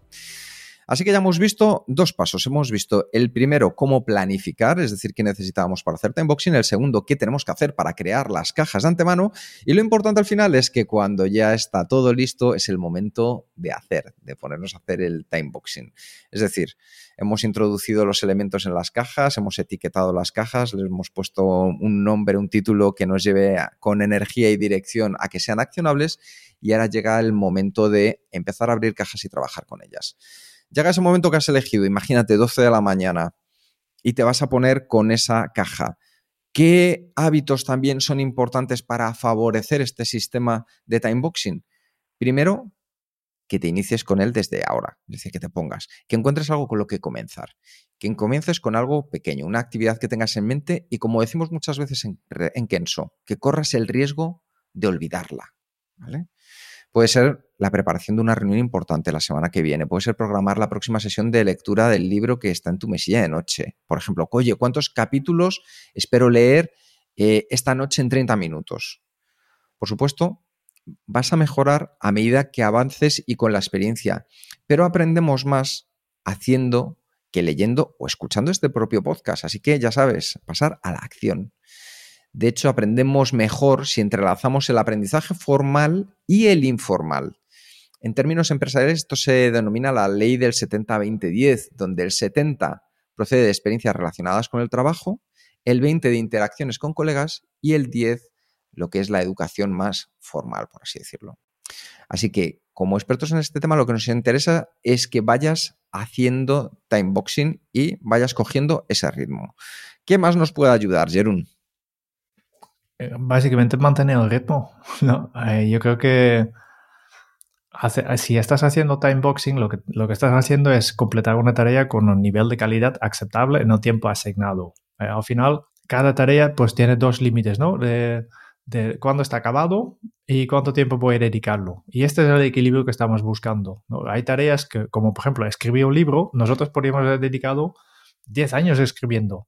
Así que ya hemos visto dos pasos. Hemos visto el primero, cómo planificar, es decir, qué necesitábamos para hacer timeboxing. El segundo, qué tenemos que hacer para crear las cajas de antemano. Y lo importante al final es que cuando ya está todo listo, es el momento de hacer, de ponernos a hacer el timeboxing. Es decir, hemos introducido los elementos en las cajas, hemos etiquetado las cajas, les hemos puesto un nombre, un título que nos lleve con energía y dirección a que sean accionables. Y ahora llega el momento de empezar a abrir cajas y trabajar con ellas. Llega ese momento que has elegido, imagínate 12 de la mañana, y te vas a poner con esa caja. ¿Qué hábitos también son importantes para favorecer este sistema de timeboxing? Primero, que te inicies con él desde ahora, es decir, que te pongas, que encuentres algo con lo que comenzar, que comiences con algo pequeño, una actividad que tengas en mente y como decimos muchas veces en, en Kenso, que corras el riesgo de olvidarla. Puede ser la preparación de una reunión importante la semana que viene, puede ser programar la próxima sesión de lectura del libro que está en tu mesilla de noche. Por ejemplo, oye, ¿cuántos capítulos espero leer eh, esta noche en 30 minutos? Por supuesto, vas a mejorar a medida que avances y con la experiencia, pero aprendemos más haciendo que leyendo o escuchando este propio podcast. Así que ya sabes, pasar a la acción. De hecho, aprendemos mejor si entrelazamos el aprendizaje formal y el informal. En términos empresariales, esto se denomina la ley del 70-20-10, donde el 70 procede de experiencias relacionadas con el trabajo, el 20 de interacciones con colegas y el 10 lo que es la educación más formal, por así decirlo. Así que, como expertos en este tema, lo que nos interesa es que vayas haciendo timeboxing y vayas cogiendo ese ritmo. ¿Qué más nos puede ayudar, Jerún? Eh, básicamente mantener el ritmo. ¿no? Eh, yo creo que si estás haciendo timeboxing, lo que, lo que estás haciendo es completar una tarea con un nivel de calidad aceptable en el tiempo asignado. Eh, al final, cada tarea pues tiene dos límites, ¿no? De cuándo está acabado y cuánto tiempo voy a dedicarlo. Y este es el equilibrio que estamos buscando. Hay tareas que, como por ejemplo, escribir un libro, nosotros podríamos haber dedicado 10 años escribiendo.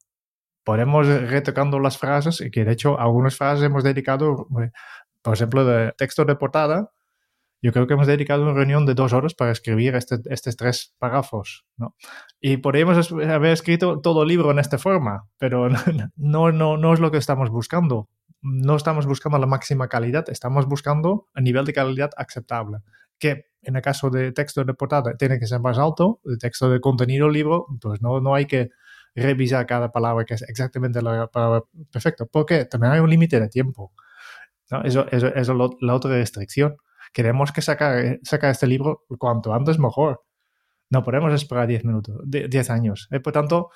Podemos retocando las frases, y que de hecho algunas frases hemos dedicado, eh, por ejemplo, de texto de portada, yo creo que hemos dedicado una reunión de dos horas para escribir este, estos tres párrafos, ¿no? Y podríamos haber escrito todo el libro en esta forma, pero no, no, no es lo que estamos buscando no estamos buscando la máxima calidad, estamos buscando un nivel de calidad aceptable, que en el caso de texto de portada tiene que ser más alto, el texto de contenido libro, pues no, no hay que revisar cada palabra que es exactamente la palabra perfecta, porque también hay un límite de tiempo. Eso, eso, es la otra restricción. Queremos que sacar, sacar este libro cuanto antes mejor. No podemos esperar 10 minutos, 10 años. Eh, por tanto,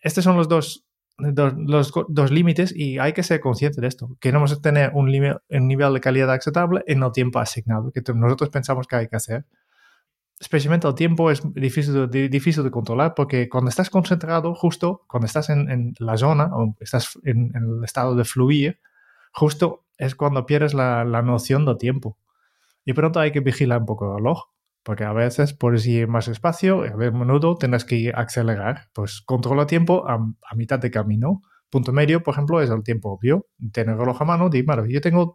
estos son los dos los dos límites y hay que ser consciente de esto. Queremos tener un, un nivel de calidad aceptable en el tiempo asignado, que nosotros pensamos que hay que hacer. Especialmente el tiempo es difícil de, difícil de controlar porque cuando estás concentrado, justo cuando estás en, la zona o estás en, el estado de fluir, justo es cuando pierdes la, la noción del tiempo. Y pronto hay que vigilar un poco el reloj porque a veces puedes ir más espacio y a menudo tienes que acelerar. Pues controla tiempo a, mitad de camino. Punto medio, por ejemplo, es el tiempo obvio. Tener el reloj a mano, di, bueno, yo tengo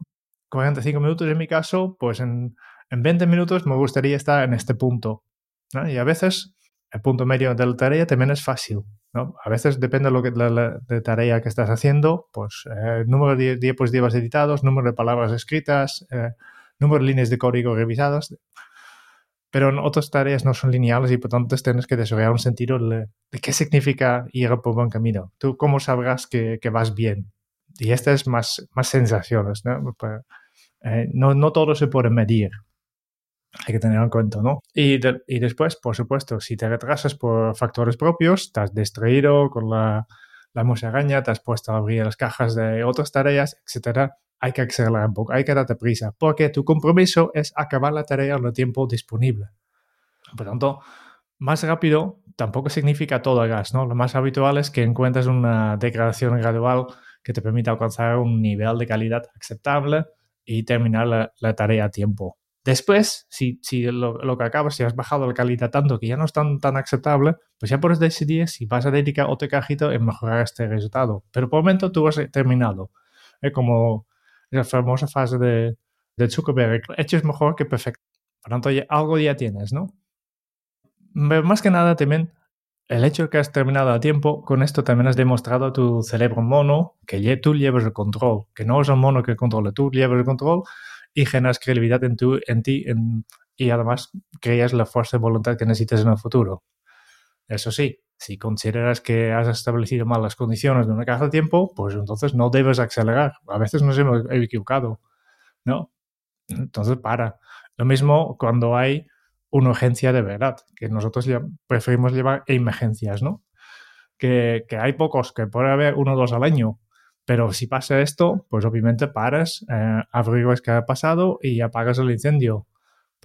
45 minutos en mi caso, pues en, en 20 minutos me gustaría estar en este punto. Y a veces el punto medio de la tarea también es fácil. ¿no? A veces depende de lo que la, de tarea que estás haciendo, pues eh, número de diapositivas editados, número de palabras escritas, eh, número de líneas de código revisadas pero en otras tareas no son lineales y por tanto tienes que desarrollar un sentido de, qué significa ir por buen camino. Tú cómo sabrás que, que vas bien. Y este es más, más sensaciones, ¿no? Pues, eh, no, no todo se puede medir. Hay que tener en cuenta, ¿no? Y, y después, por supuesto, si te retrasas por factores propios, estás distraído con la, la musaraña, te has puesto a abrir las cajas de otras tareas, etcétera, hay que acelerar un poco, hay que darte prisa, porque tu compromiso es acabar la tarea en el tiempo disponible. Por tanto, más rápido tampoco significa todo el gas, ¿no? Lo más habitual es que encuentres una degradación gradual que te permita alcanzar un nivel de calidad aceptable y terminar la, tarea a tiempo. Después, si, si lo, que acabas, si has bajado la calidad tanto que ya no es tan, tan aceptable, pues ya puedes decidir si vas a dedicar otro cajito en mejorar este resultado. Pero por el momento tú has terminado. Es como la famosa fase de, de Zuckerberg. Hecho es mejor que perfecto. Por tanto, algo ya tienes, ¿no? Más que nada también el hecho de que has terminado a tiempo, con esto también has demostrado a tu cerebro mono que tú llevas el control, que no es un mono que controla, tú llevas el control y generas credibilidad en, tu, en ti y además creas la fuerza de voluntad que necesitas en el futuro. Eso sí, si consideras que has establecido mal las condiciones de una caja de tiempo, pues entonces no debes acelerar. A veces nos hemos equivocado, ¿no? Entonces para. Lo mismo cuando hay una urgencia de verdad, que nosotros preferimos llevar emergencias, ¿no? Que, hay pocos, que puede haber uno o dos al año, pero si pasa esto, pues obviamente paras, eh, averiguas qué ha pasado y apagas el incendio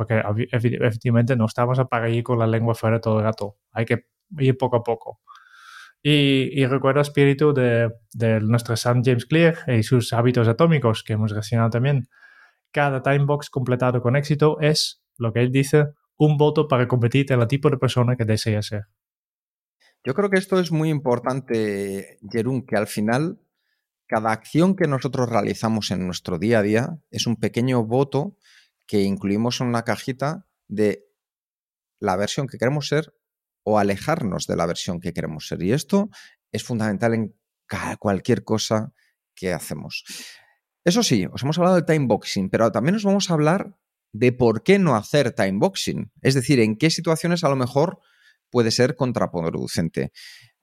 porque efectivamente no estamos a pagar con la lengua fuera todo el gato. Hay que ir poco a poco. Y, recuerdo espíritu de, de, nuestro Sam James Clear y sus hábitos atómicos que hemos reseñado también. Cada timebox completado con éxito es, lo que él dice, un voto para competir en el tipo de persona que desea ser. Yo creo que esto es muy importante, Jerún, que al final cada acción que nosotros realizamos en nuestro día a día es un pequeño voto que incluimos en una cajita de la versión que queremos ser o alejarnos de la versión que queremos ser. Y esto es fundamental en cualquier cosa que hacemos. Eso sí, os hemos hablado del timeboxing, pero también os vamos a hablar de por qué no hacer timeboxing. Es decir, en qué situaciones a lo mejor puede ser contraproducente.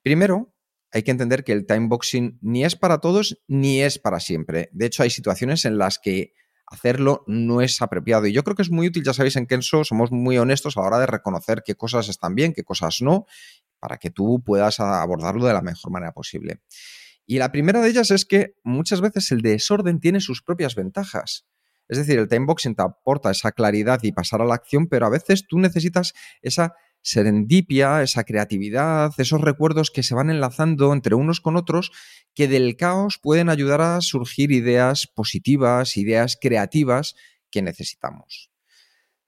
Primero, hay que entender que el timeboxing ni es para todos ni es para siempre. De hecho, hay situaciones en las que hacerlo no es apropiado. Y yo creo que es muy útil, ya sabéis, en Kenso somos muy honestos a la hora de reconocer qué cosas están bien, qué cosas no, para que tú puedas abordarlo de la mejor manera posible. Y la primera de ellas es que muchas veces el desorden tiene sus propias ventajas. Es decir, el timeboxing te aporta esa claridad y pasar a la acción, pero a veces tú necesitas esa serendipia, esa creatividad, esos recuerdos que se van enlazando entre unos con otros, que del caos pueden ayudar a surgir ideas positivas, ideas creativas que necesitamos.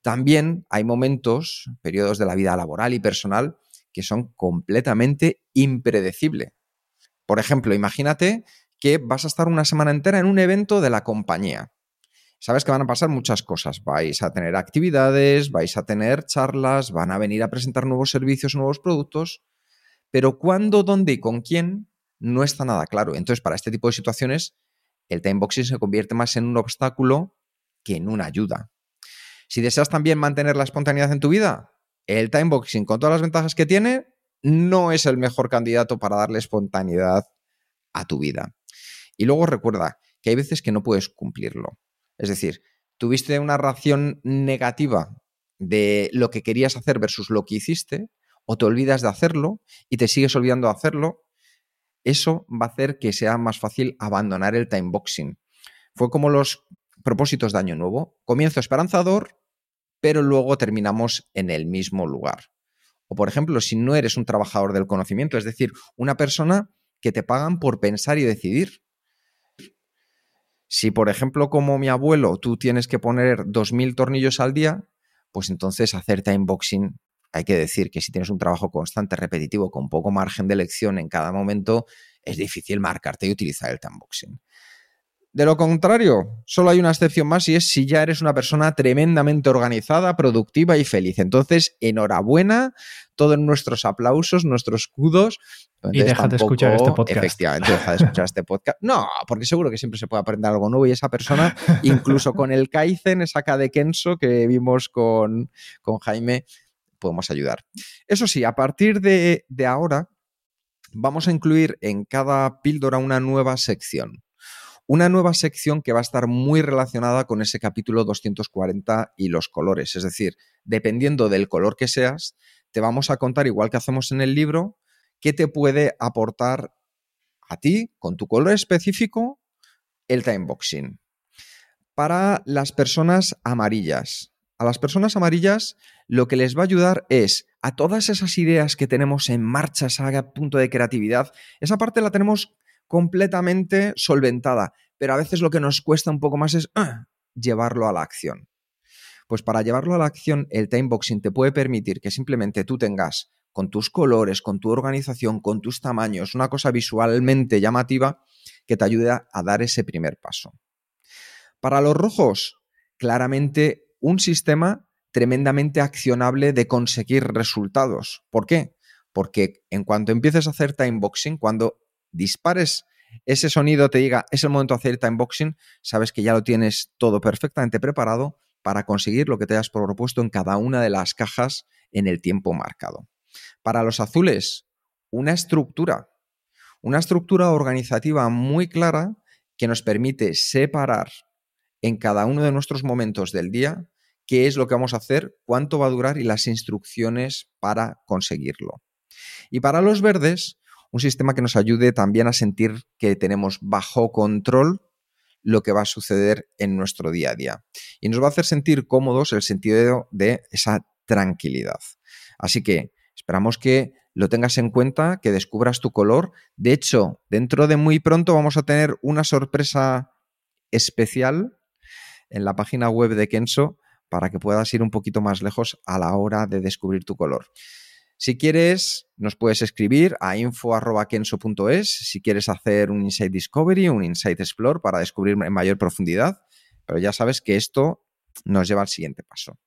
También hay momentos, periodos de la vida laboral y personal, que son completamente impredecibles. Por ejemplo, imagínate que vas a estar una semana entera en un evento de la compañía sabes que van a pasar muchas cosas. Vais a tener actividades, vais a tener charlas, van a venir a presentar nuevos servicios, nuevos productos, pero cuándo, dónde y con quién no está nada claro. Entonces, para este tipo de situaciones, el timeboxing se convierte más en un obstáculo que en una ayuda. Si deseas también mantener la espontaneidad en tu vida, el timeboxing, con todas las ventajas que tiene, no es el mejor candidato para darle espontaneidad a tu vida. Y luego recuerda que hay veces que no puedes cumplirlo. Es decir, tuviste una reacción negativa de lo que querías hacer versus lo que hiciste, o te olvidas de hacerlo y te sigues olvidando de hacerlo, eso va a hacer que sea más fácil abandonar el timeboxing. Fue como los propósitos de Año Nuevo. Comienzo esperanzador, pero luego terminamos en el mismo lugar. O por ejemplo, si no eres un trabajador del conocimiento, es decir, una persona que te pagan por pensar y decidir. Si, por ejemplo, como mi abuelo, tú tienes que poner 2.000 tornillos al día, pues entonces hacer timeboxing, hay que decir que si tienes un trabajo constante, repetitivo, con poco margen de elección en cada momento, es difícil marcarte y utilizar el timeboxing. De lo contrario, solo hay una excepción más y es si ya eres una persona tremendamente organizada, productiva y feliz. Entonces, enhorabuena, todos nuestros aplausos, nuestros escudos. Y deja de escuchar este podcast. Efectivamente, deja de escuchar este podcast. No, porque seguro que siempre se puede aprender algo nuevo y esa persona, incluso con el Kaizen, esa K de Kenso que vimos con, con Jaime, podemos ayudar. Eso sí, a partir de, de ahora, vamos a incluir en cada píldora una nueva sección una nueva sección que va a estar muy relacionada con ese capítulo 240 y los colores. Es decir, dependiendo del color que seas, te vamos a contar, igual que hacemos en el libro, qué te puede aportar a ti, con tu color específico, el timeboxing. Para las personas amarillas. A las personas amarillas lo que les va a ayudar es a todas esas ideas que tenemos en marcha, esa punto de creatividad, esa parte la tenemos completamente solventada, pero a veces lo que nos cuesta un poco más es ah, llevarlo a la acción. Pues para llevarlo a la acción, el timeboxing te puede permitir que simplemente tú tengas con tus colores, con tu organización, con tus tamaños, una cosa visualmente llamativa que te ayude a dar ese primer paso. Para los rojos, claramente un sistema tremendamente accionable de conseguir resultados. ¿Por qué? Porque en cuanto empieces a hacer timeboxing, cuando dispares ese sonido te diga es el momento de hacer timeboxing, sabes que ya lo tienes todo perfectamente preparado para conseguir lo que te hayas propuesto en cada una de las cajas en el tiempo marcado. Para los azules, una estructura, una estructura organizativa muy clara que nos permite separar en cada uno de nuestros momentos del día qué es lo que vamos a hacer, cuánto va a durar y las instrucciones para conseguirlo. Y para los verdes, un sistema que nos ayude también a sentir que tenemos bajo control lo que va a suceder en nuestro día a día. Y nos va a hacer sentir cómodos el sentido de esa tranquilidad. Así que esperamos que lo tengas en cuenta, que descubras tu color. De hecho, dentro de muy pronto vamos a tener una sorpresa especial en la página web de Kenso para que puedas ir un poquito más lejos a la hora de descubrir tu color. Si quieres, nos puedes escribir a info.kenso.es si quieres hacer un Insight Discovery, un Insight Explore para descubrir en mayor profundidad, pero ya sabes que esto nos lleva al siguiente paso.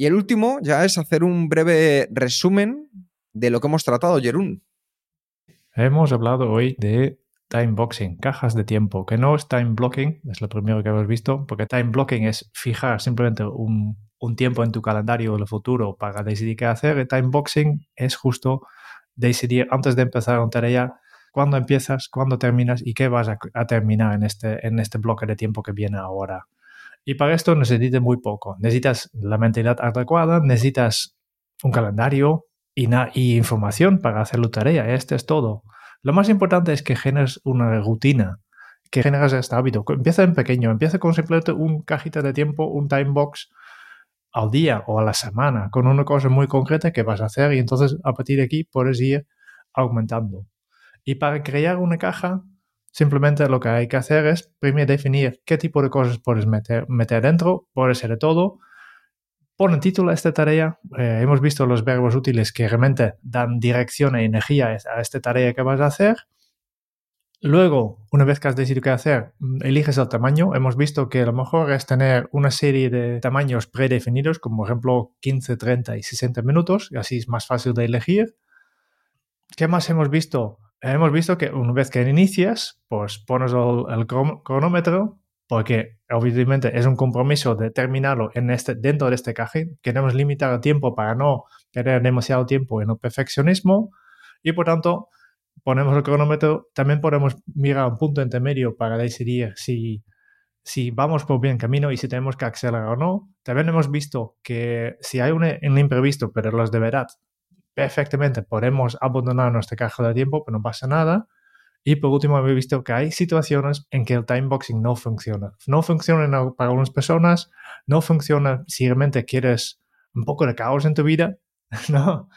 Y el último ya es hacer un breve resumen de lo que hemos tratado, Jerún. Hemos hablado hoy de time boxing, cajas de tiempo, que no es time blocking, es lo primero que hemos visto, porque time blocking es fijar simplemente un, tiempo en tu calendario del futuro para decidir qué hacer. El time boxing es justo decidir antes de empezar una tarea cuándo empiezas, cuándo terminas y qué vas a, terminar en este, en este bloque de tiempo que viene ahora. Y para esto necesitas muy poco. Necesitas la mentalidad adecuada, necesitas un calendario y, y información para hacer la tarea. Este es todo. Lo más importante es que generes una rutina, que generes este hábito. Empieza en pequeño, empieza con simplemente un cajita de tiempo, un time box al día o a la semana, con una cosa muy concreta que vas a hacer y entonces a partir de aquí puedes ir aumentando. Y para crear una caja, simplemente lo que hay que hacer es primero definir qué tipo de cosas puedes meter, dentro, puede ser de todo, Pon título a esta tarea. Eh, hemos visto los verbos útiles que realmente dan dirección e energía a esta tarea que vas a hacer. Luego, una vez que has decidido qué hacer, mm, eliges el tamaño. Hemos visto que lo mejor es tener una serie de tamaños predefinidos, como por ejemplo 15, 30 y 60 minutos, y así es más fácil de elegir. ¿Qué más hemos visto? Hemos visto que una vez que inicias, pues pones el cronómetro porque obviamente es un compromiso de terminarlo en este, dentro de este caje. Queremos limitar el tiempo para no perder demasiado tiempo en el perfeccionismo y por tanto ponemos el cronómetro. También podemos mirar un punto intermedio para decidir si, si vamos por bien camino y si tenemos que acelerar o no. También hemos visto que si hay un, un imprevisto, pero los de verdad, perfectamente podemos abandonar nuestra caja de tiempo, pero no pasa nada. Y por último, he visto que hay situaciones en que el timeboxing no funciona. No funciona para algunas personas, no funciona si realmente quieres un poco de caos en tu vida, ¿no?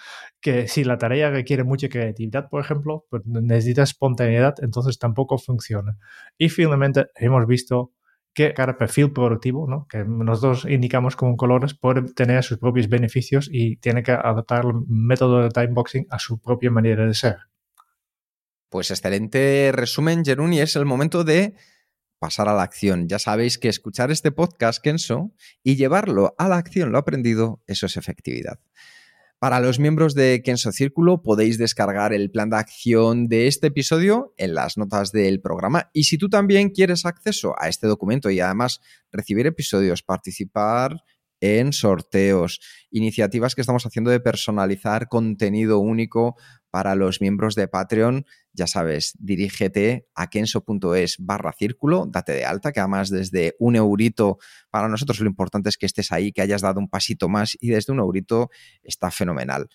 Que si la tarea requiere mucha creatividad, por ejemplo, pues necesitas espontaneidad, entonces tampoco funciona. Y finalmente hemos visto que cada perfil productivo, ¿no? que nosotros indicamos con colores, puede tener sus propios beneficios y tiene que adaptar el método de timeboxing a su propia manera de ser. Pues excelente resumen, Jerún, y es el momento de pasar a la acción. Ya sabéis que escuchar este podcast, Kenso, y llevarlo a la acción, lo aprendido, eso es efectividad. Para los miembros de Kenso Círculo podéis descargar el plan de acción de este episodio en las notas del programa. Y si tú también quieres acceso a este documento y además recibir episodios, participar en sorteos, iniciativas que estamos haciendo de personalizar contenido único para los miembros de Patreon, ya sabes, dirígete a kenso.es barra círculo, date de alta, que además desde un eurito, para nosotros lo importante es que estés ahí, que hayas dado un pasito más y desde un eurito está fenomenal.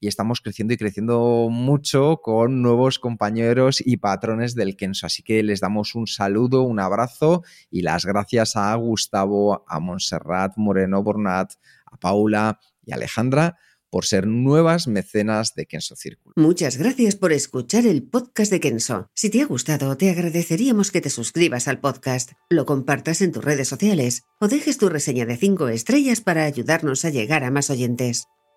Y estamos creciendo y creciendo mucho con nuevos compañeros y patrones del Kenso. Así que les damos un saludo, un abrazo y las gracias a Gustavo, a Montserrat Moreno Bornat, a Paula y a Alejandra por ser nuevas mecenas de Kenso Círculo. Muchas gracias por escuchar el podcast de Kenso. Si te ha gustado, te agradeceríamos que te suscribas al podcast, lo compartas en tus redes sociales o dejes tu reseña de 5 estrellas para ayudarnos a llegar a más oyentes.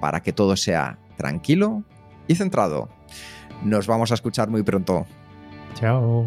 para que todo sea tranquilo y centrado. Nos vamos a escuchar muy pronto. Chao.